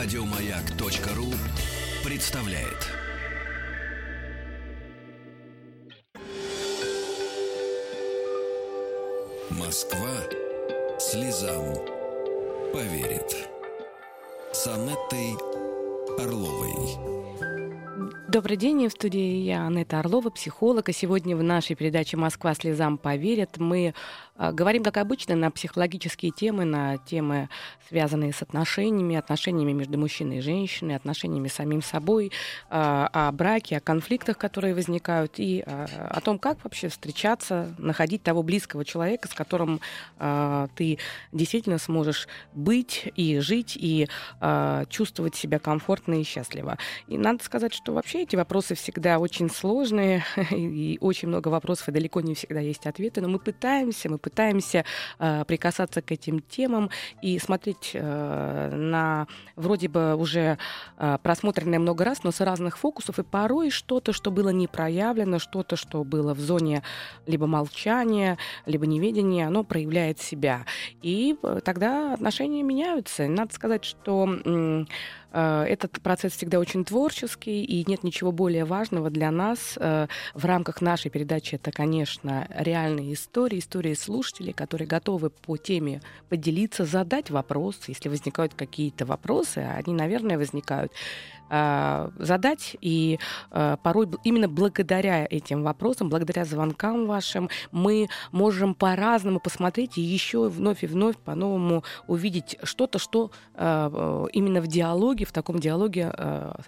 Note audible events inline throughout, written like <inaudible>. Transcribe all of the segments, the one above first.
Радиомаяк.ру представляет. Москва слезам поверит. С Анеттой Орловой. Добрый день, в студии я, Анетта Орлова, психолог. И сегодня в нашей передаче «Москва слезам поверит» мы говорим, как обычно, на психологические темы, на темы, связанные с отношениями, отношениями между мужчиной и женщиной, отношениями с самим собой, э, о браке, о конфликтах, которые возникают, и э, о том, как вообще встречаться, находить того близкого человека, с которым ты действительно сможешь быть и жить, и чувствовать себя комфортно и счастливо. И надо сказать, что вообще эти вопросы всегда очень сложные, <laughs> и очень много вопросов, и далеко не всегда есть ответы, но мы пытаемся, мы пытаемся э, прикасаться к этим темам и смотреть э, на вроде бы уже э, просмотренное много раз, но с разных фокусов, и порой что-то, что было не проявлено, что-то, что было в зоне либо молчания, либо неведения, оно проявляет себя. И э, тогда отношения меняются. Надо сказать, что этот процесс всегда очень творческий, и нет ничего более важного для нас э, в рамках нашей передачи. Это, конечно, реальные истории, истории слушателей, которые готовы по теме поделиться, задать вопрос, если возникают какие-то вопросы, они, наверное, возникают а, задать. И а, порой именно благодаря этим вопросам, благодаря звонкам вашим, мы можем по-разному посмотреть и еще вновь и вновь по-новому увидеть что-то, что а, именно в диалоге, в таком диалоге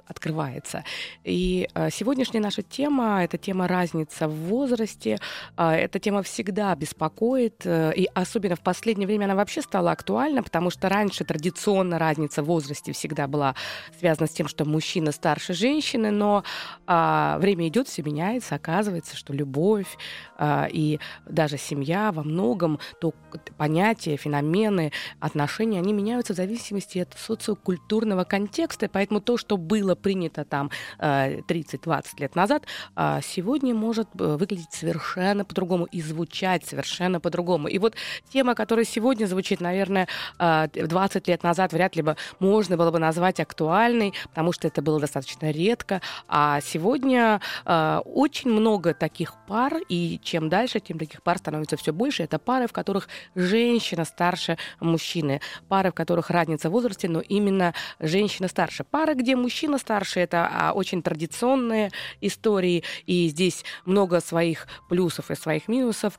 открывается. И сегодняшняя наша тема — это тема разница в возрасте. Эта тема всегда беспокоит, э, и особенно в последнее время она вообще стала актуальна, потому что раньше традиционно разница в возрасте всегда была связана с тем, что мужчина старше женщины, но а, время идет, все меняется, оказывается, что любовь а, и даже семья во многом, то понятия, феномены, отношения, они меняются в зависимости от социокультурного контекста, поэтому то, что было принято там 30-20 а, лет назад, а, сегодня может э, выглядеть совершенно по-другому и звучать совершенно по-другому. И вот тема, которая сегодня звучит, наверное, 20 а, лет назад вряд ли бы можно было бы назвать актуальной, потому что что это было достаточно редко. А сегодня э, очень много таких пар, и чем дальше, тем таких пар становится все больше. Это пары, в которых женщина старше мужчины, пары, в которых разница в возрасте, но именно женщина старше. Пары, где мужчина старше, это а, очень традиционные истории, и здесь много своих плюсов и своих минусов,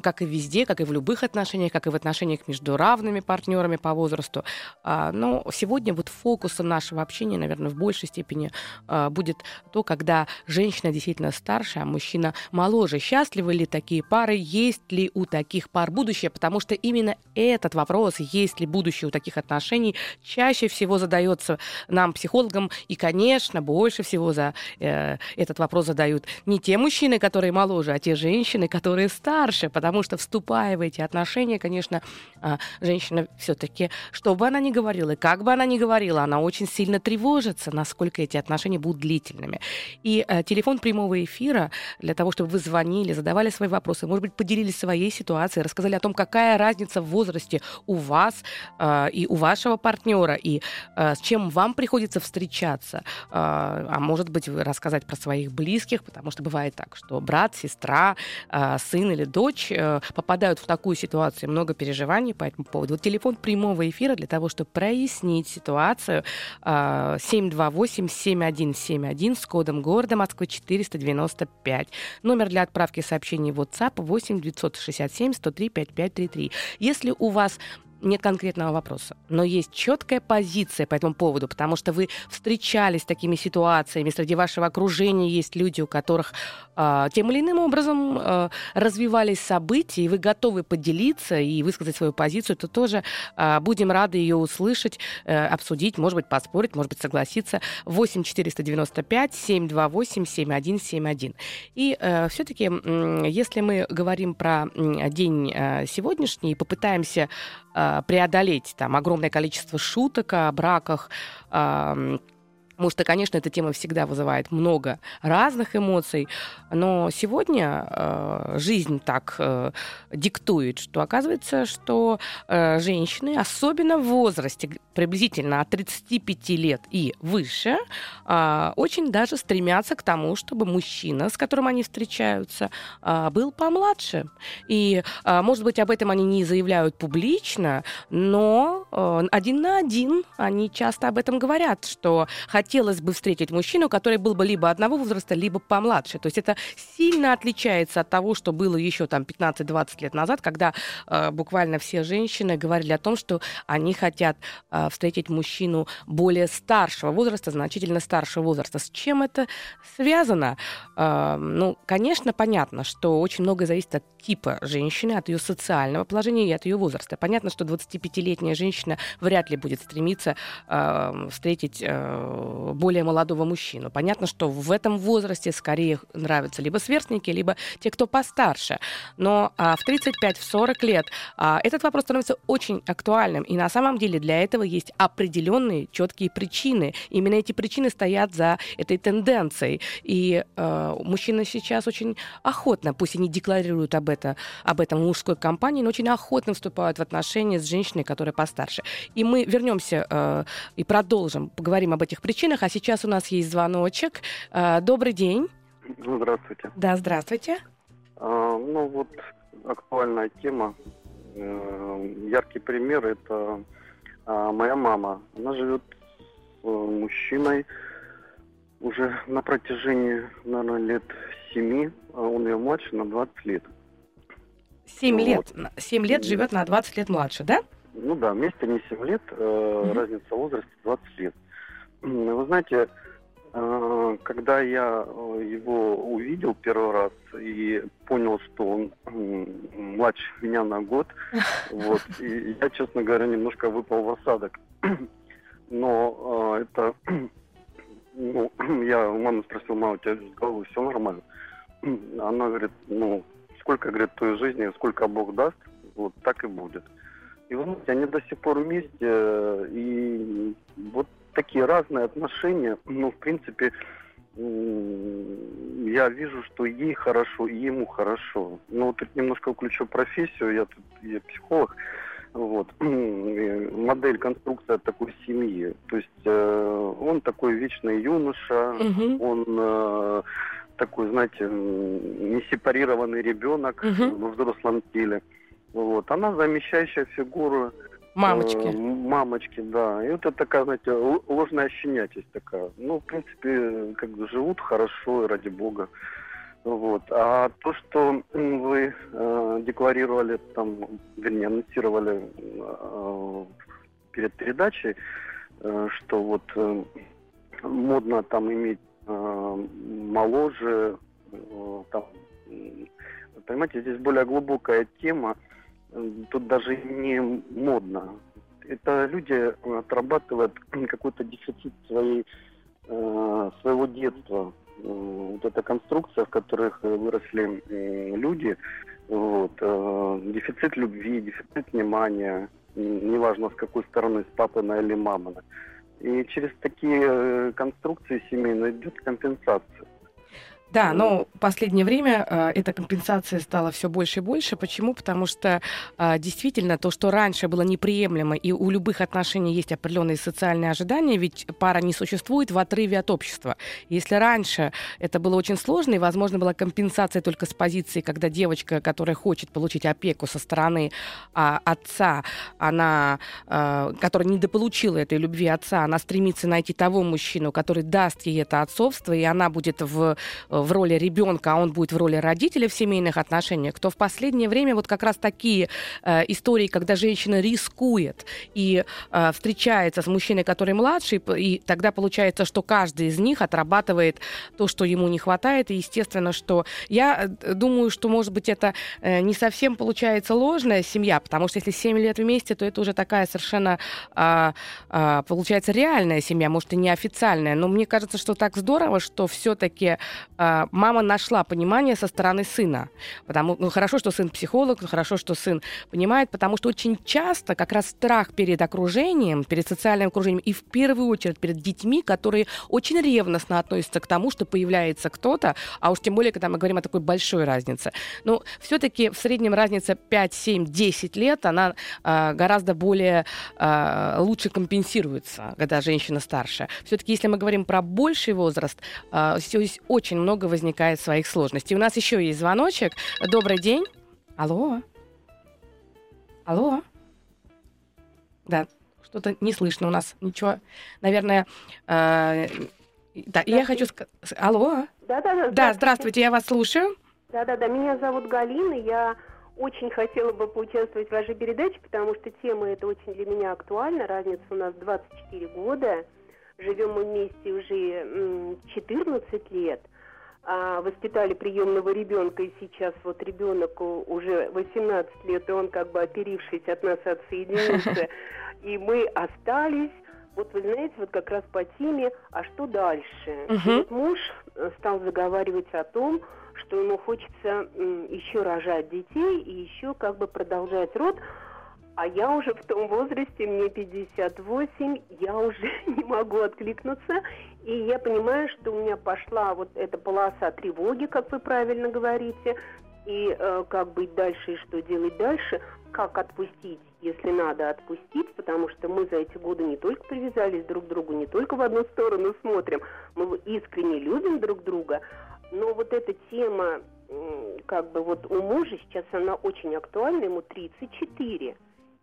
как и везде, как и в любых отношениях, как и в отношениях между равными партнерами по возрасту. А, но сегодня вот фокусом нашего общения, наверное, в большей степени э, будет то, когда женщина действительно старше, а мужчина моложе. Счастливы ли такие пары? Есть ли у таких пар будущее? Потому что именно этот вопрос, есть ли будущее у таких отношений, чаще всего задается нам, психологам. И, конечно, больше всего за э, этот вопрос задают не те мужчины, которые моложе, а те женщины, которые старше. Потому что, вступая в эти отношения, конечно, э, женщина все-таки, что бы она ни говорила, как бы она ни говорила, она очень сильно тревожится определяться, насколько эти отношения будут длительными. И э, телефон прямого эфира для того, чтобы вы звонили, задавали свои вопросы, может быть, поделились своей ситуацией, рассказали о том, какая разница в возрасте у вас э, и у вашего партнера, и э, с чем вам приходится встречаться. Э, а может быть, рассказать про своих близких, потому что бывает так, что брат, сестра, э, сын или дочь э, попадают в такую ситуацию, много переживаний по этому поводу. Вот телефон прямого эфира для того, чтобы прояснить ситуацию. Э, 7 728-7171 с кодом города Москвы 495. Номер для отправки сообщений в WhatsApp 8 967 103 5533. Если у вас нет конкретного вопроса, но есть четкая позиция по этому поводу, потому что вы встречались с такими ситуациями, среди вашего окружения есть люди, у которых э, тем или иным образом э, развивались события, и вы готовы поделиться и высказать свою позицию, то тоже э, будем рады ее услышать, э, обсудить, может быть, поспорить, может быть, согласиться. 8 495 728 7171. И э, все-таки, э, если мы говорим про день э, сегодняшний, попытаемся э, преодолеть там огромное количество шуток о браках, Потому что, конечно, эта тема всегда вызывает много разных эмоций, но сегодня э, жизнь так э, диктует, что оказывается, что э, женщины, особенно в возрасте приблизительно от 35 лет и выше, э, очень даже стремятся к тому, чтобы мужчина, с которым они встречаются, э, был помладше. И, э, может быть, об этом они не заявляют публично, но э, один на один они часто об этом говорят, что хотя хотелось бы встретить мужчину, который был бы либо одного возраста, либо помладше. То есть это сильно отличается от того, что было еще там 15-20 лет назад, когда э, буквально все женщины говорили о том, что они хотят э, встретить мужчину более старшего возраста, значительно старшего возраста. С чем это связано? Э, ну, конечно, понятно, что очень многое зависит от типа женщины, от ее социального положения и от ее возраста. Понятно, что 25-летняя женщина вряд ли будет стремиться э, встретить э, более молодого мужчину. Понятно, что в этом возрасте скорее нравятся либо сверстники, либо те, кто постарше. Но а, в 35-40 лет а, этот вопрос становится очень актуальным. И на самом деле для этого есть определенные четкие причины. Именно эти причины стоят за этой тенденцией. И э, мужчины сейчас очень охотно, пусть и не декларируют об, это, об этом мужской компании, но очень охотно вступают в отношения с женщиной, которая постарше. И мы вернемся э, и продолжим, поговорим об этих причинах причинах. А сейчас у нас есть звоночек. А, добрый день. Ну, здравствуйте. Да, здравствуйте. А, ну, вот актуальная тема. Э, яркий пример – это а, моя мама. Она живет с мужчиной уже на протяжении, наверное, лет семи, а он ее младше на 20 лет. Семь вот. лет? Семь лет живет на 20 лет младше, да? Ну да, вместе не 7 лет, э, mm-hmm. разница в возрасте 20 лет. Вы знаете, э, когда я э, его увидел первый раз и понял, что он младше меня на год, <laughs> вот, и я, честно говоря, немножко выпал в осадок. <clears throat> Но э, это, <clears throat> ну, <clears throat> я у мамы спросил, мама, у тебя с головой все нормально? Она говорит, ну, сколько, говорит, той жизни, сколько Бог даст, вот так и будет. И вы знаете, они до сих пор вместе, и вот такие разные отношения. Ну, в принципе, я вижу, что ей хорошо, и ему хорошо. Ну, вот тут немножко включу профессию, я тут я психолог. Вот. <clears throat> Модель, конструкция такой семьи. То есть э, он такой вечный юноша, угу. он э, такой, знаете, не сепарированный ребенок угу. во взрослом теле. Вот. Она замещающая фигура Мамочки. Э, мамочки, да. И вот это такая, знаете, ложная щенятость такая. Ну, в принципе, как бы живут хорошо, ради бога. Вот. А то, что вы э, декларировали, там, вернее, анонсировали э, перед передачей, э, что вот э, модно там иметь э, моложе, э, там, понимаете, здесь более глубокая тема тут даже не модно. Это люди отрабатывают какой-то дефицит своей, э, своего детства. Вот эта конструкция, в которых выросли люди, вот, э, дефицит любви, дефицит внимания, неважно с какой стороны, с папы или мамы. И через такие э, конструкции семейные идет компенсация. Да, но в последнее время э, эта компенсация стала все больше и больше. Почему? Потому что э, действительно то, что раньше было неприемлемо, и у любых отношений есть определенные социальные ожидания, ведь пара не существует в отрыве от общества. Если раньше это было очень сложно, и, возможно, была компенсация только с позиции, когда девочка, которая хочет получить опеку со стороны э, отца, она, э, которая недополучила этой любви отца, она стремится найти того мужчину, который даст ей это отцовство, и она будет в в роли ребенка, а он будет в роли родителя в семейных отношениях, то в последнее время вот как раз такие э, истории, когда женщина рискует и э, встречается с мужчиной, который младший, и тогда получается, что каждый из них отрабатывает то, что ему не хватает, и естественно, что я э, думаю, что, может быть, это э, не совсем получается ложная семья, потому что если 7 лет вместе, то это уже такая совершенно, э, э, получается, реальная семья, может, и неофициальная, но мне кажется, что так здорово, что все-таки э, э, мама нашла понимание со стороны сына. Потому, ну, хорошо, что сын психолог, хорошо, что сын понимает, потому что очень часто как раз страх перед окружением, перед социальным окружением и в первую очередь перед детьми, которые очень ревностно относятся к тому, что появляется кто-то, а уж тем более, когда мы говорим о такой большой разнице. Но все-таки в среднем разница 5, 7, 10 лет, она э, гораздо более э, лучше компенсируется, когда женщина старше. Все-таки, если мы говорим про больший возраст, э, здесь очень много возникает своих сложностей. У нас еще есть звоночек. Добрый день. Алло. Алло. Да, что-то не слышно у нас. Ничего. Наверное, э, да, я хочу сказать... Алло. Да, да, здравствуйте, я вас слушаю. Да, да, да. Меня зовут Галина. Я очень хотела бы поучаствовать в вашей передаче, потому что тема эта очень для меня актуальна. Разница у нас 24 года. Живем мы вместе уже 14 лет. А, воспитали приемного ребенка, и сейчас вот ребенок уже 18 лет, и он как бы оперившись от нас отсоединился. <laughs> И мы остались вот вы знаете, вот как раз по теме, а что дальше? Мгм. Вот муж э, стал заговаривать о том, что ему хочется еще рожать детей и еще как бы продолжать род. А я уже в том возрасте, мне 58, я уже <laughs> не могу откликнуться. И я понимаю, что у меня пошла вот эта полоса тревоги, как вы правильно говорите, и э, как быть дальше и что делать дальше, как отпустить, если надо отпустить, потому что мы за эти годы не только привязались друг к другу, не только в одну сторону смотрим, мы искренне любим друг друга, но вот эта тема, как бы вот у мужа сейчас она очень актуальна, ему 34.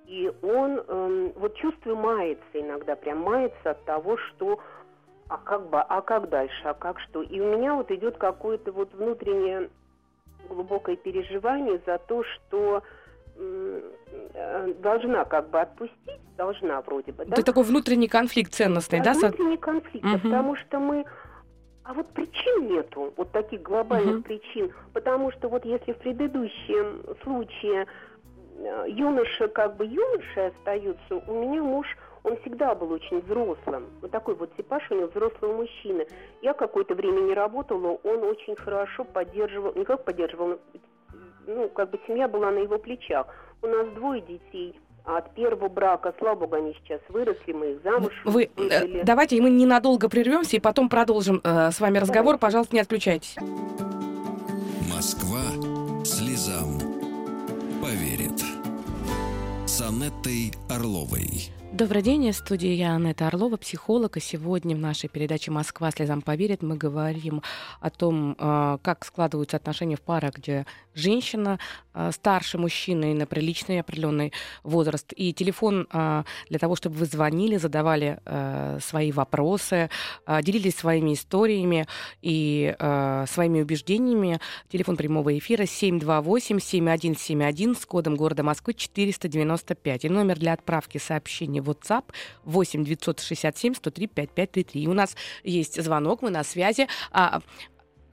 И он, эм, вот чувствую, мается иногда, прям мается от того, что а как бы, а как дальше, а как что. И у меня вот идет какое-то вот внутреннее глубокое переживание за то, что э, должна как бы отпустить, должна вроде бы, да? Это такой внутренний конфликт ценностный, да? со- внутренний конфликт, Мгм. потому что мы... А вот причин нету, вот таких глобальных Мгм. причин, потому что вот если в предыдущем случае э, юноша как бы юношей остается, у меня муж, он всегда был очень взрослым, вот такой вот типаж у него взрослого мужчины. Я какое-то время не работала, он очень хорошо поддерживал, не как поддерживал, ну, как бы семья была на его плечах. У нас двое детей, от первого брака, слава богу, они сейчас выросли, мы их замуж Вы, э, выдали. давайте мы ненадолго прервемся и потом продолжим э, с вами разговор. Пожалуйста, не отключайтесь. Москва слезам поверит. С Анеттой Орловой. Добрый день, в студии я Анетта Орлова, психолог, и сегодня в нашей передаче «Москва слезам поверит» мы говорим о том, э, как складываются отношения в парах, где женщина старше мужчины на приличный определенный возраст. И телефон э, для того, чтобы вы звонили, задавали э, свои вопросы, э, делились своими историями и э, своими убеждениями. Телефон прямого эфира 728-7171 с кодом города Москвы 495. И номер для отправки сообщений в WhatsApp 8 967 103 5533. И у нас есть звонок, мы на связи.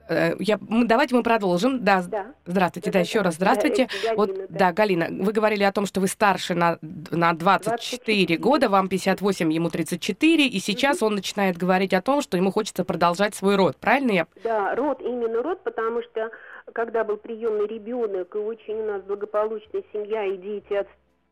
Э, я, давайте мы продолжим. Да, Да. здравствуйте, да, Да-да-да. еще раз здравствуйте. Да, Вот, Галина, да. да. Галина, вы говорили о том, что вы старше на, на 24 24. года, вам 58, ему 34, и сейчас он начинает говорить о том, что ему хочется продолжать свой род. Правильно я? Да, род, именно род, потому что когда был приемный ребенок, и очень у нас благополучная семья, и дети от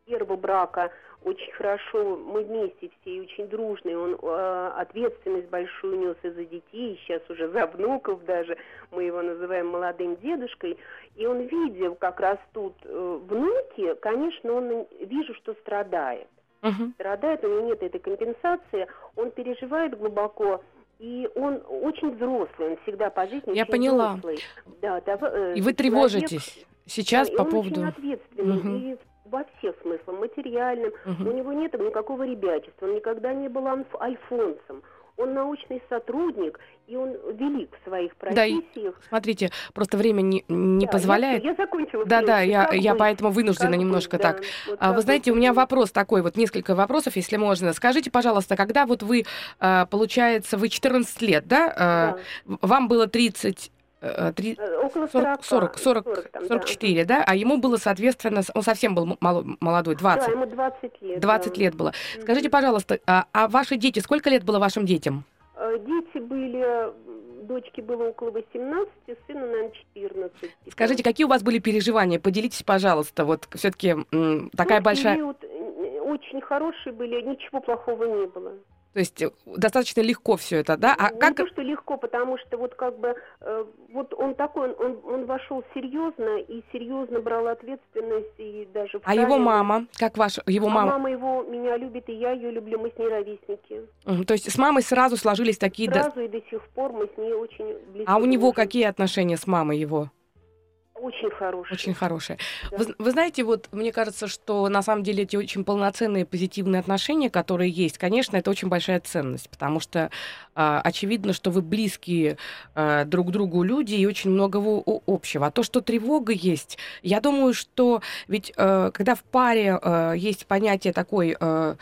первого брака очень хорошо, мы вместе все и очень дружные, он э, ответственность большую нес и за детей, и сейчас уже за внуков даже, мы его называем молодым дедушкой, и он видел, как растут э, внуки, конечно, он вижу, что страдает. Мгм. страдает, у него нет этой компенсации, он переживает глубоко, и он очень взрослый, он всегда по жизни Я поняла. взрослый. Да, да, э, И вы человек, тревожитесь сейчас да, по поводу... очень ответственный, Мгм. и во всех смыслах, материальным. Мгм. У него нет никакого ребячества, он никогда не был альфонсом. Он научный сотрудник, и он велик в своих Да, профессиях. Смотрите, просто время не, не Да, позволяет. Я, я закончила. Да, да, я, Как я быть? поэтому вынуждена Как немножко быть, так. да. Вот А, вы знаете, у меня вопрос такой, вот несколько вопросов, если можно. Скажите, пожалуйста, когда вот вы, а, получается, вы 14 лет, да? а, Да. Вам было 30... э, три- Э, Около 40, 40, 40, 40, там, да. 44, да. А ему было, соответственно, он совсем был молодой, 20. Да, ему 20 лет. 20 да. лет было. Скажите, пожалуйста, а, а ваши дети, сколько лет было вашим детям? Э, Дети были, дочке было около 18, сыну, наверное, 14. Скажите, какие у вас были переживания? Поделитесь, пожалуйста. Вот все-таки такая ну, большая... Период очень хорошие были, ничего плохого не было. То есть э, достаточно легко все это, да? А не как... то, что легко, потому что вот как бы э, вот он такой, он, он вошел серьезно и серьезно брал ответственность и даже. А его мама, как ваш его а мама? мама его меня любит и я ее люблю, мы с ней ровесники. Угу, то есть с мамой сразу сложились такие. Сразу и до сих пор мы с ней очень близки. А у него какие отношения с мамой его? Очень хорошие. Очень хорошие. Да. Вы, вы знаете, вот мне кажется, что на самом деле эти очень полноценные позитивные отношения, которые есть, конечно, это очень большая ценность, потому что э, очевидно, что вы близкие э, друг другу люди и очень многого общего. А то, что тревога есть, я думаю, что ведь э, когда в паре э, есть понятие такой... Э,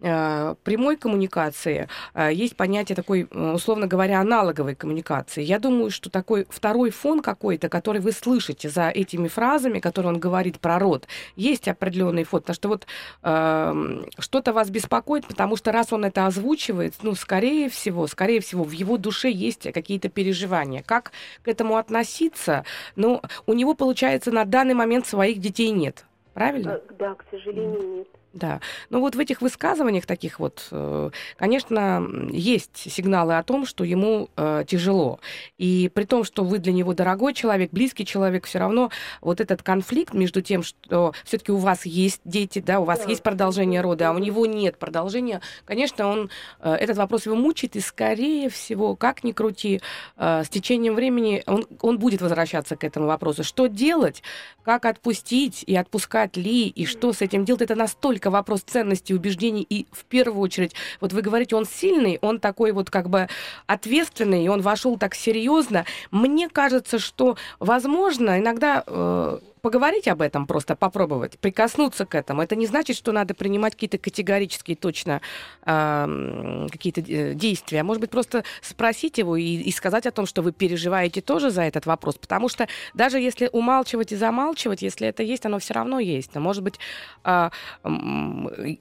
прямой коммуникации э, есть понятие такой, э, условно говоря, аналоговой коммуникации. Я думаю, что такой второй фон какой-то, который вы слышите за этими фразами, которые он говорит про род, есть определенный фон, потому что вот э, что-то вас беспокоит, потому что раз он это озвучивает, ну, скорее всего, скорее всего, в его душе есть какие-то переживания. Как к этому относиться? Ну, у него, получается, на данный момент своих детей нет. Правильно? Да, к сожалению, нет. Да. Ну вот в этих высказываниях таких вот, э, конечно, есть сигналы о том, что ему э, тяжело. И при том, что вы для него дорогой человек, близкий человек, все равно вот этот конфликт между тем, что все-таки у вас есть дети, да, у вас да. есть продолжение рода, а у него нет продолжения, конечно, он э, этот вопрос его мучает, и скорее всего, как ни крути, с течением времени он, он будет возвращаться к этому вопросу. Что делать, как отпустить и отпускать ли, и что с этим делать, это настолько только вопрос ценностей, убеждений. И в первую очередь, вот вы говорите, он сильный, он такой вот как бы ответственный, и он вошел так серьезно. Мне кажется, что, возможно, иногда э, поговорить об этом, просто попробовать, прикоснуться к этому. Это не значит, что надо принимать какие-то категорические точно э, какие-то действия. Может быть, просто спросить его и, и сказать о том, что вы переживаете тоже за этот вопрос. Потому что даже если умалчивать и замалчивать, если это есть, оно все равно есть. Но, может быть, э,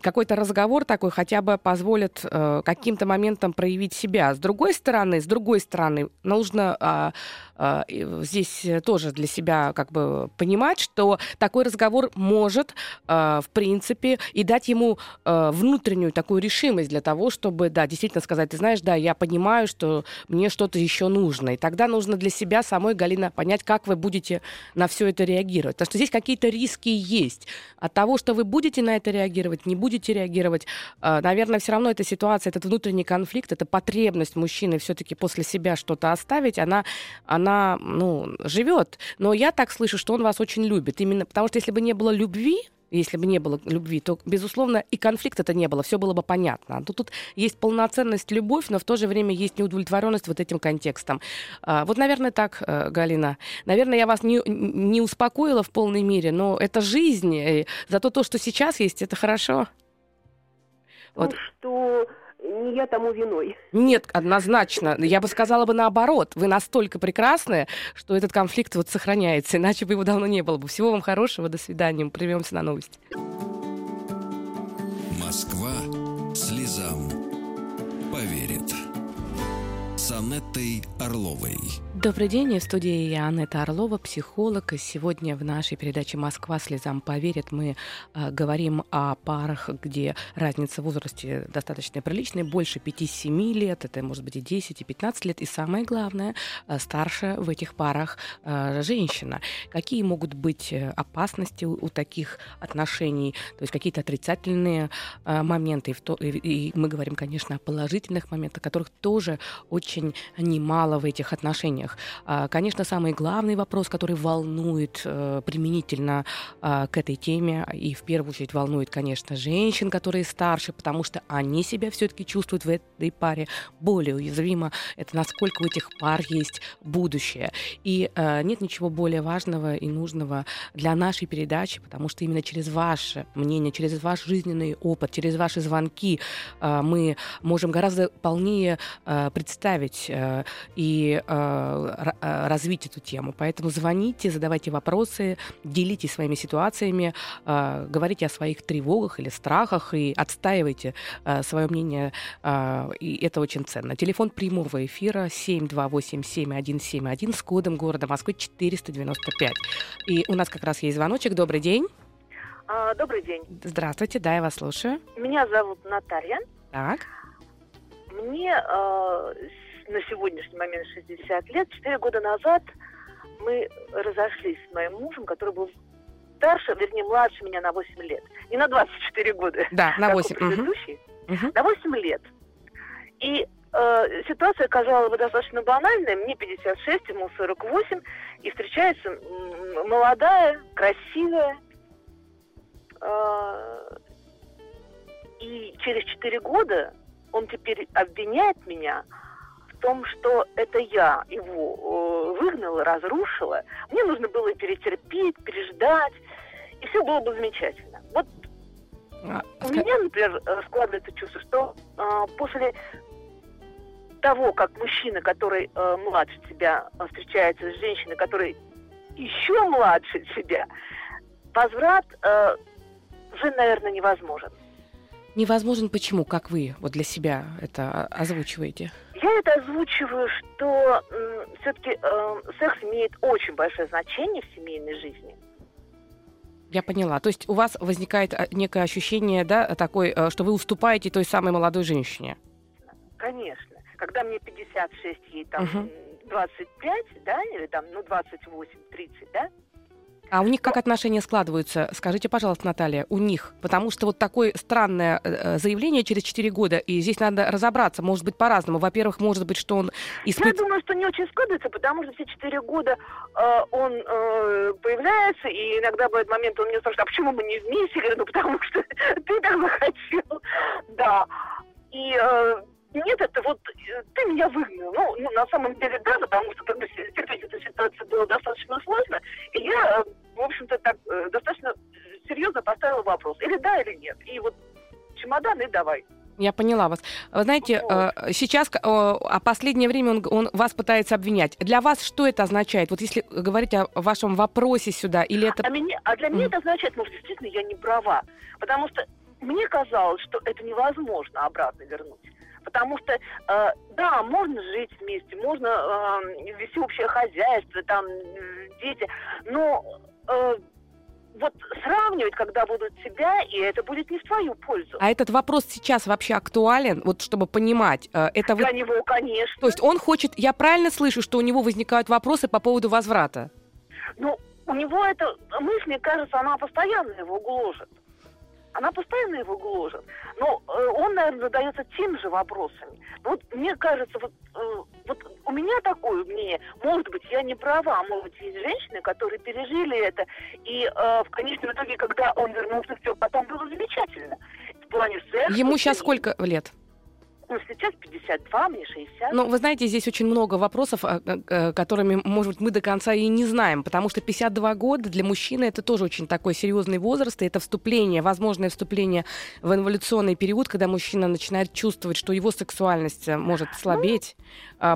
какой-то разговор такой хотя бы позволит э, каким-то моментом проявить себя. С другой стороны, с другой стороны, нужно э, э, здесь тоже для себя как бы понимать, что такой разговор может, э, в принципе, и дать ему э, внутреннюю такую решимость для того, чтобы, да, действительно сказать, ты знаешь, да, я понимаю, что мне что-то еще нужно. И тогда нужно для себя самой, Галина, понять, как вы будете на все это реагировать. Потому что здесь какие-то риски есть. От того, что вы будете на это реагировать, не будете реагировать, э, наверное, все равно эта ситуация, этот внутренний конфликт, эта потребность мужчины все-таки после себя что-то оставить, она, она ну, живет. Но я так слышу, что он вас очень любит. Именно потому что если бы не было любви, если бы не было любви, то, безусловно, и конфликта это не было, все было бы понятно. Но тут есть полноценность, любовь, но в то же время есть неудовлетворенность вот этим контекстом. А, вот, наверное, так, э, Галина. Наверное, я вас не, не успокоила в полной мере, но это жизнь. Зато то, что сейчас есть, это хорошо. Ну, вот. что не я тому виной. Нет, однозначно. Я бы сказала бы наоборот. Вы настолько прекрасны, что этот конфликт вот сохраняется. Иначе бы его давно не было бы. Всего вам хорошего. До свидания. Прервемся на новости. Москва слезам поверит. С Анеттой Орловой. Добрый день, в студии я Анетта Орлова, психолог. И сегодня в нашей передаче «Москва слезам поверит» мы э, говорим о парах, где разница в возрасте достаточно приличная, больше 5-7 лет, это может быть и 10, и 15 лет. И самое главное, э, старше в этих парах э, женщина. Какие могут быть э, опасности у, у таких отношений, то есть какие-то отрицательные э, моменты. И, в то, и, и мы говорим, конечно, о положительных моментах, которых тоже очень немало в этих отношениях. А, конечно, самый главный вопрос, который волнует э, применительно а, к этой теме, и в первую очередь волнует, конечно, женщин, которые старше, потому что они себя все-таки чувствуют в этой паре более уязвимо. Это насколько у этих пар есть будущее. И э, нет ничего более важного и нужного для нашей передачи, потому что именно через ваше мнение, через ваш жизненный опыт, через ваши звонки э, мы можем гораздо полнее представить и развить эту тему. Поэтому звоните, задавайте вопросы, делитесь своими ситуациями, говорите о своих тревогах или страхах и отстаивайте свое мнение. И это очень ценно. Телефон прямого эфира 7287171 с кодом города Москвы 495. И у нас как раз есть звоночек. Добрый день. А, добрый день. Здравствуйте, да, я вас слушаю. Меня зовут Наталья. Так. Мне э, на сегодняшний момент 60 лет. Четыре года назад мы разошлись с моим мужем, который был старше, вернее, младше меня на 8 лет. Не на 24 года. Да, на 8. Предыдущий. Угу. На 8 лет. И э, ситуация казалась бы достаточно банальной. Мне 56, ему 48. И встречается молодая, красивая, э, и через 4 года он теперь обвиняет меня в том, что это я его э, выгнала, разрушила. Мне нужно было перетерпеть, переждать, и все было бы замечательно. Вот а, у меня, например, э, складывается чувство, что э, после того, как мужчина, который э, младше тебя, э, встречается с женщиной, которая еще младше тебя, возврат э, уже, наверное, невозможен. Невозможен почему, как вы вот для себя это озвучиваете? Я это озвучиваю, что э, все-таки э, секс имеет очень большое значение в семейной жизни. Я поняла. То есть у вас возникает э, некое ощущение, да, такой, э, что вы уступаете той самой молодой женщине? Конечно. Когда мне 56, ей там угу. 25, да, или там, ну, 28, 30, да, а у них как отношения складываются? Скажите, пожалуйста, Наталья, у них. Потому что вот такое странное э, э, заявление через 4 года, и здесь надо разобраться, может быть, по-разному. Во-первых, может быть, что он испытывает... Я думаю, что не очень складывается, потому что все 4 года э, он э, появляется, и иногда бывает момент, он мне спрашивает, а почему мы не вместе? Я говорю, ну, потому что <laughs> ты так захотел. Да. И э, нет, это вот э, ты меня выгнал. Ну, ну, на самом деле, да, потому что как бы, терпеть эту ситуацию было достаточно сложно. И я, э, в общем-то, так э, достаточно серьезно поставила вопрос. Или да, или нет. И вот чемодан и давай. Я поняла вас. Вы знаете, вот. сейчас, а последнее время он, он вас пытается обвинять. Для вас что это означает? Вот если говорить о вашем вопросе сюда, или это... А, меня, а для меня это означает, может, действительно, я не права. Потому что мне казалось, что это невозможно обратно вернуть. Потому что, э, да, можно жить вместе, можно э, вести общее хозяйство, там, дети, но э, вот сравнивать, когда будут тебя, и это будет не в твою пользу. А этот вопрос сейчас вообще актуален, вот чтобы понимать, э, это Для вы... него, конечно. То есть он хочет, я правильно слышу, что у него возникают вопросы по поводу возврата? Ну, у него эта мысль, мне кажется, она постоянно его гложет она постоянно его гложет. Но э, он, наверное, задается тем же вопросами. Но вот мне кажется, вот, э, вот у меня такое мнение, может быть, я не права, может быть, есть женщины, которые пережили это, и э, в конечном итоге, когда он вернулся, все потом было замечательно. В плане секса... Ему сейчас сколько лет? Ну, сейчас 52, мне 60. Ну, вы знаете, здесь очень много вопросов, а, а, которыми, может быть, мы до конца и не знаем, потому что 52 года для мужчины это тоже очень такой серьезный возраст, и это вступление, возможное вступление в инволюционный период, когда мужчина начинает чувствовать, что его сексуальность э, может слабеть. Ну,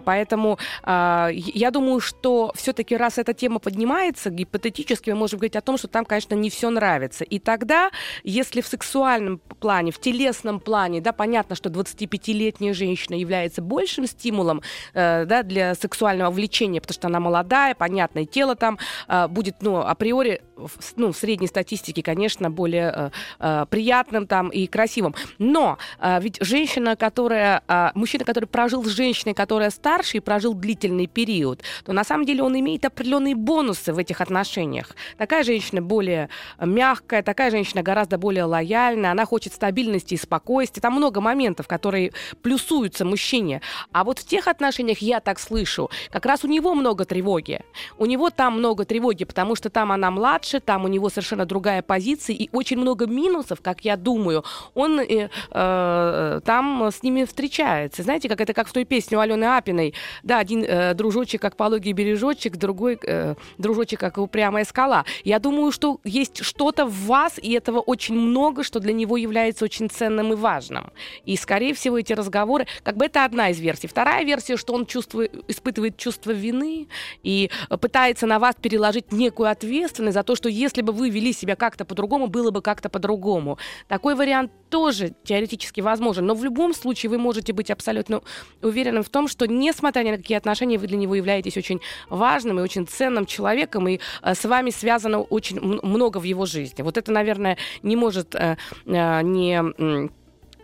Поэтому я думаю, что все-таки раз эта тема поднимается, гипотетически мы можем говорить о том, что там, конечно, не все нравится. И тогда, если в сексуальном плане, в телесном плане, да, понятно, что 25 30-летняя женщина является большим стимулом э, да, для сексуального влечения, потому что она молодая, понятное тело там э, будет, ну, априори, в, ну, в средней статистике, конечно, более э, э, приятным там и красивым. Но э, ведь женщина, которая, э, мужчина, который прожил с женщиной, которая старше и прожил длительный период, то на самом деле он имеет определенные бонусы в этих отношениях. Такая женщина более мягкая, такая женщина гораздо более лояльная, она хочет стабильности и спокойствия. Там много моментов, которые плюсуются мужчине. А вот в тех отношениях, я так слышу, как раз у него много тревоги. У него там много тревоги, потому что там она младше, там у него совершенно другая позиция и очень много минусов, как я думаю, он э, э, там с ними встречается. Знаете, как это как в той песне у Алены Апиной. Да, один э, дружочек как пологий бережочек, другой э, дружочек как упрямая скала. Я думаю, что есть что-то в вас, и этого очень много, что для него является очень ценным и важным. И, скорее всего, эти разговоры, как бы это одна из версий. Вторая версия, что он чувствует, испытывает чувство вины и пытается на вас переложить некую ответственность за то, что если бы вы вели себя как-то по-другому, было бы как-то по-другому. Такой вариант тоже теоретически возможен, но в любом случае вы можете быть абсолютно уверенным в том, что несмотря ни на какие отношения, вы для него являетесь очень важным и очень ценным человеком, и э, с вами связано очень много в его жизни. Вот это, наверное, не может э, э, не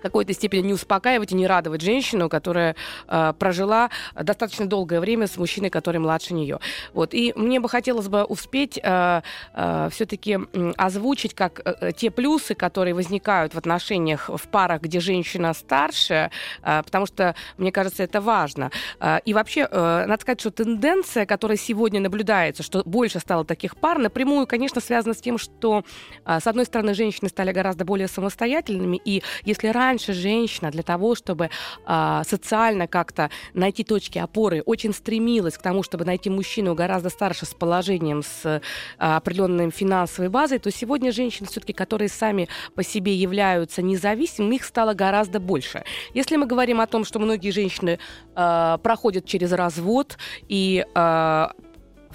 какой-то степени не успокаивать и не радовать женщину, которая э, прожила достаточно долгое время с мужчиной, который младше нее. Вот. И мне бы хотелось бы успеть э, э, все-таки озвучить как э, те плюсы, которые возникают в отношениях в парах, где женщина старше, э, потому что, мне кажется, это важно. Э, и вообще, э, надо сказать, что тенденция, которая сегодня наблюдается, что больше стало таких пар, напрямую, конечно, связана с тем, что, э, с одной стороны, женщины стали гораздо более самостоятельными, и если раньше раньше женщина для того, чтобы э, социально как-то найти точки опоры, очень стремилась к тому, чтобы найти мужчину гораздо старше с положением, с э, определенной финансовой базой, то сегодня женщины все-таки, которые сами по себе являются независимыми, их стало гораздо больше. Если мы говорим о том, что многие женщины э, проходят через развод и э,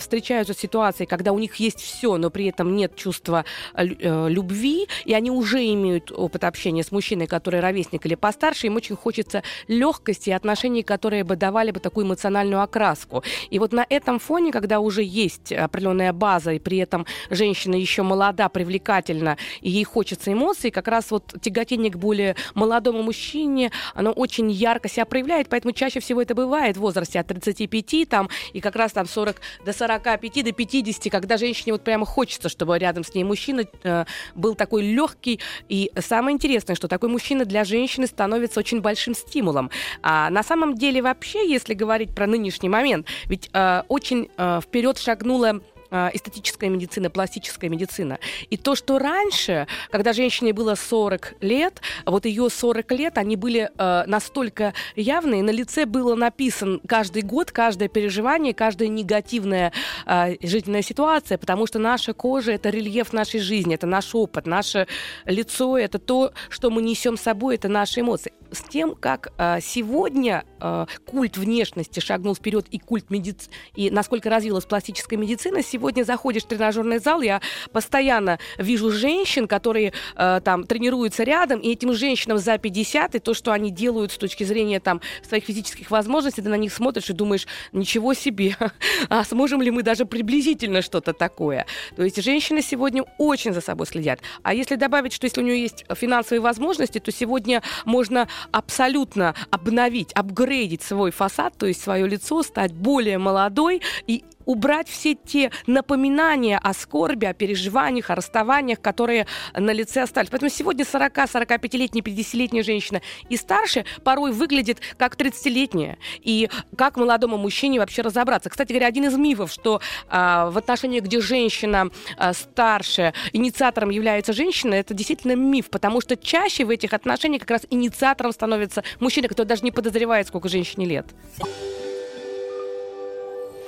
встречаются ситуации, когда у них есть все, но при этом нет чувства э, э, любви, и они уже имеют опыт общения с мужчиной, который ровесник или постарше, им очень хочется легкости и отношений, которые бы давали бы такую эмоциональную окраску. И вот на этом фоне, когда уже есть определенная база, и при этом женщина еще молода, привлекательна, и ей хочется эмоций, как раз вот тяготение к более молодому мужчине, оно очень ярко себя проявляет, поэтому чаще всего это бывает в возрасте от 35 там, и как раз там 40 до 40 45 до 50, когда женщине вот прямо хочется, чтобы рядом с ней мужчина э, был такой легкий. И самое интересное, что такой мужчина для женщины становится очень большим стимулом. А на самом деле вообще, если говорить про нынешний момент, ведь э, очень э, вперед шагнула эстетическая медицина, пластическая медицина. И то, что раньше, когда женщине было 40 лет, вот ее 40 лет, они были э, настолько явные, на лице было написан каждый год, каждое переживание, каждая негативная э, жизненная ситуация, потому что наша кожа — это рельеф нашей жизни, это наш опыт, наше лицо — это то, что мы несем с собой, это наши эмоции. С тем, как э, сегодня э, культ внешности шагнул вперед и культ медицины, и насколько развилась пластическая медицина, сегодня заходишь в тренажерный зал, я постоянно вижу женщин, которые э, там тренируются рядом, и этим женщинам за 50, и то, что они делают с точки зрения там своих физических возможностей, ты на них смотришь и думаешь, ничего себе, <laughs> а сможем ли мы даже приблизительно что-то такое? То есть женщины сегодня очень за собой следят. А если добавить, что если у нее есть финансовые возможности, то сегодня можно абсолютно обновить, апгрейдить свой фасад, то есть свое лицо, стать более молодой и убрать все те напоминания о скорби, о переживаниях, о расставаниях, которые на лице остались. Поэтому сегодня 40-45-летняя, 50-летняя женщина и старше порой выглядит как 30-летняя. И как молодому мужчине вообще разобраться? Кстати говоря, один из мифов, что а, в отношениях, где женщина а, старше, инициатором является женщина, это действительно миф, потому что чаще в этих отношениях как раз инициатором становится мужчина, который даже не подозревает, сколько женщине лет.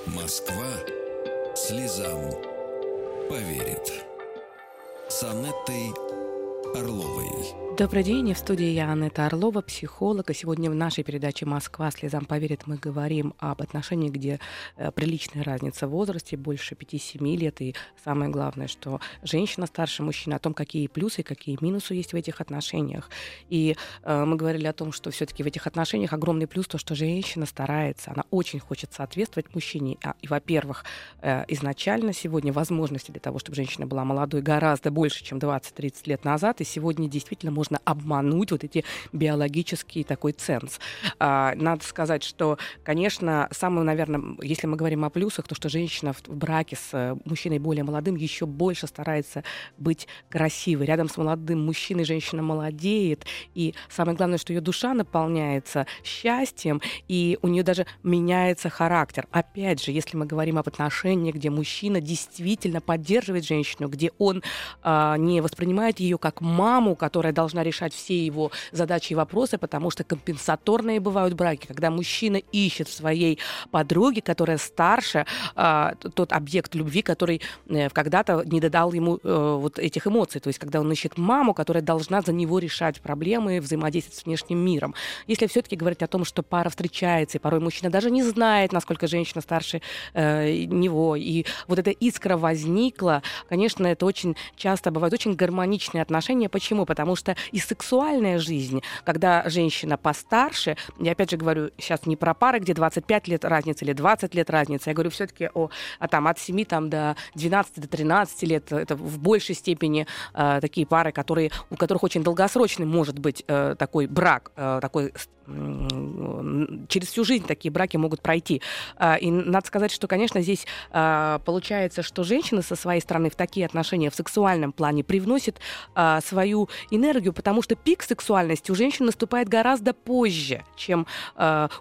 Москва слезам поверит. С Анеттой Орловой. Добрый день, в студии я Анетта Орлова, психолог. И сегодня в нашей передаче «Москва слезам поверит» мы говорим об отношении, где э, приличная разница в возрасте, больше 5-7 лет. И самое главное, что женщина старше мужчины, о том, какие плюсы, какие минусы есть в этих отношениях. И э, мы говорили о том, что все-таки в этих отношениях огромный плюс то, что женщина старается, она очень хочет соответствовать мужчине. А, и, во-первых, э, изначально сегодня возможности для того, чтобы женщина была молодой, гораздо больше, чем 20-30 лет назад. И сегодня действительно можно обмануть вот эти биологические такой ценз. А, надо сказать, что, конечно, самое, наверное, если мы говорим о плюсах, то что женщина в браке с э, мужчиной более молодым еще больше старается быть красивой. Рядом с молодым мужчиной женщина молодеет, и самое главное, что ее душа наполняется счастьем, и у нее даже меняется характер. Опять же, если мы говорим об отношениях, где мужчина действительно поддерживает женщину, где он а, не воспринимает ее как маму, которая должна решать все его задачи и вопросы, потому что компенсаторные бывают браки, когда мужчина ищет своей подруге, которая старше, э, тот объект любви, который э, когда-то не додал ему э, вот этих эмоций. То есть, когда он ищет маму, которая должна за него решать проблемы, взаимодействовать с внешним миром. Если все-таки говорить о том, что пара встречается, и порой мужчина даже не знает, насколько женщина старше э, него, и вот эта искра возникла, конечно, это очень часто бывают очень гармоничные отношения. Почему? Потому что и сексуальная жизнь, когда женщина постарше, я опять же говорю сейчас не про пары, где 25 лет разница или 20 лет разница, я говорю все-таки о, о там, от 7 там, до 12 до 13 лет, это в большей степени э, такие пары, которые, у которых очень долгосрочный может быть э, такой брак, э, такой через всю жизнь такие браки могут пройти. А, и надо сказать, что, конечно, здесь а, получается, что женщина со своей стороны в такие отношения в сексуальном плане привносит а, свою энергию, потому что пик сексуальности у женщины наступает гораздо позже, чем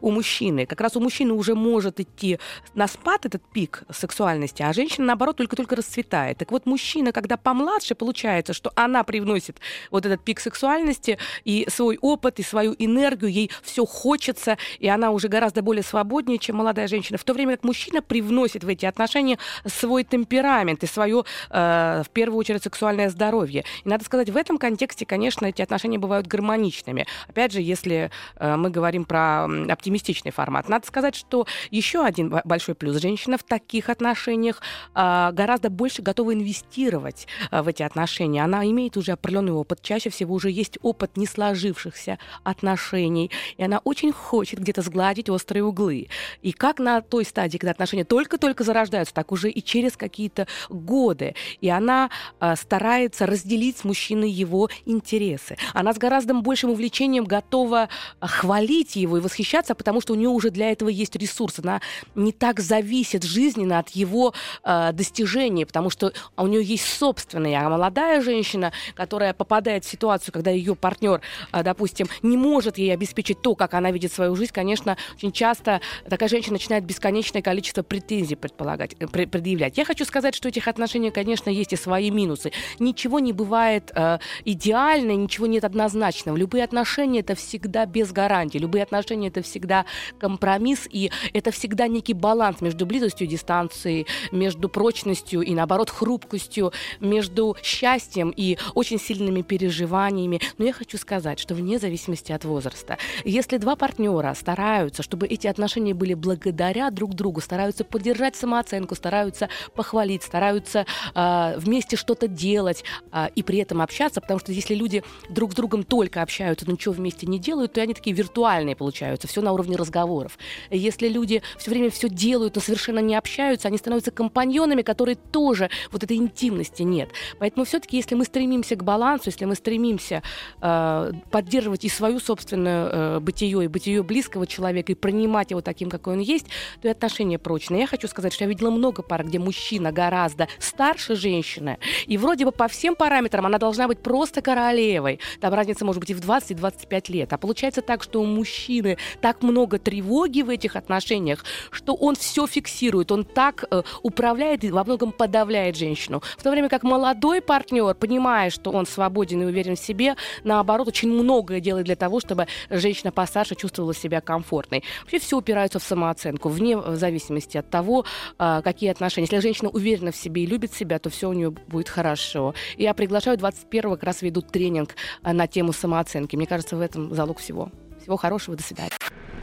у мужчины. Как раз у мужчины уже может идти на спад этот пик сексуальности, а женщина, наоборот, только-только расцветает. Так вот, мужчина, когда помладше, получается, что она привносит вот этот пик сексуальности и свой опыт, и свою энергию, ей все хочется, и она уже гораздо более свободнее, чем молодая женщина, в то время как мужчина привносит в эти отношения свой темперамент и свое, э, в первую очередь, сексуальное здоровье. И надо сказать, в этом контексте, конечно, эти отношения бывают гармоничными. Опять же, если э, мы говорим про оптимистичный формат. Надо сказать, что еще один большой плюс. Женщина в таких отношениях э, гораздо больше готова инвестировать э, в эти отношения. Она имеет уже определенный опыт. Чаще всего уже есть опыт не сложившихся отношений и она очень хочет где-то сгладить острые углы. И как на той стадии, когда отношения только-только зарождаются, так уже и через какие-то годы. И она э, старается разделить с мужчиной его интересы. Она с гораздо большим увлечением готова хвалить его и восхищаться, потому что у нее уже для этого есть ресурс. Она не так зависит жизненно от его э, достижений, потому что у нее есть собственные. А молодая женщина, которая попадает в ситуацию, когда ее партнер, э, допустим, не может ей обеспечить озвучить то, как она видит свою жизнь, конечно, очень часто такая женщина начинает бесконечное количество претензий предполагать, э, предъявлять. Я хочу сказать, что у этих отношений, конечно, есть и свои минусы. Ничего не бывает э, идеально, ничего нет однозначного. Любые отношения это всегда без гарантии. Любые отношения это всегда компромисс, и это всегда некий баланс между близостью и дистанцией, между прочностью и, наоборот, хрупкостью, между счастьем и очень сильными переживаниями. Но я хочу сказать, что вне зависимости от возраста, если два партнера стараются, чтобы эти отношения были благодаря друг другу, стараются поддержать самооценку, стараются похвалить, стараются э, вместе что-то делать э, и при этом общаться, потому что если люди друг с другом только общаются, но ничего вместе не делают, то они такие виртуальные получаются, все на уровне разговоров. Если люди все время все делают, но совершенно не общаются, они становятся компаньонами, которые тоже вот этой интимности нет. Поэтому все-таки, если мы стремимся к балансу, если мы стремимся э, поддерживать и свою собственную э, э, бытие и бытие близкого человека и принимать его таким, какой он есть, то и отношения прочные. Я хочу сказать, что я видела много пар, где мужчина гораздо старше женщины, и вроде бы по всем параметрам она должна быть просто королевой. Там разница может быть и в 20, и 25 лет. А получается так, что у мужчины так много тревоги в этих отношениях, что он все фиксирует, он так э, управляет и во многом подавляет женщину. В то время как молодой партнер, понимая, что он свободен и уверен в себе, наоборот, очень многое делает для того, чтобы женщина постарше чувствовала себя комфортной. Вообще все упирается в самооценку, вне зависимости от того, а, какие отношения. Если женщина уверена в себе и любит себя, то все у нее будет хорошо. И я приглашаю 21-го как раз ведут тренинг а, на тему самооценки. Мне кажется, в этом залог всего. Всего хорошего, до свидания.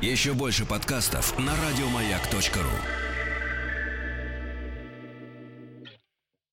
Еще больше подкастов на радиомаяк.ру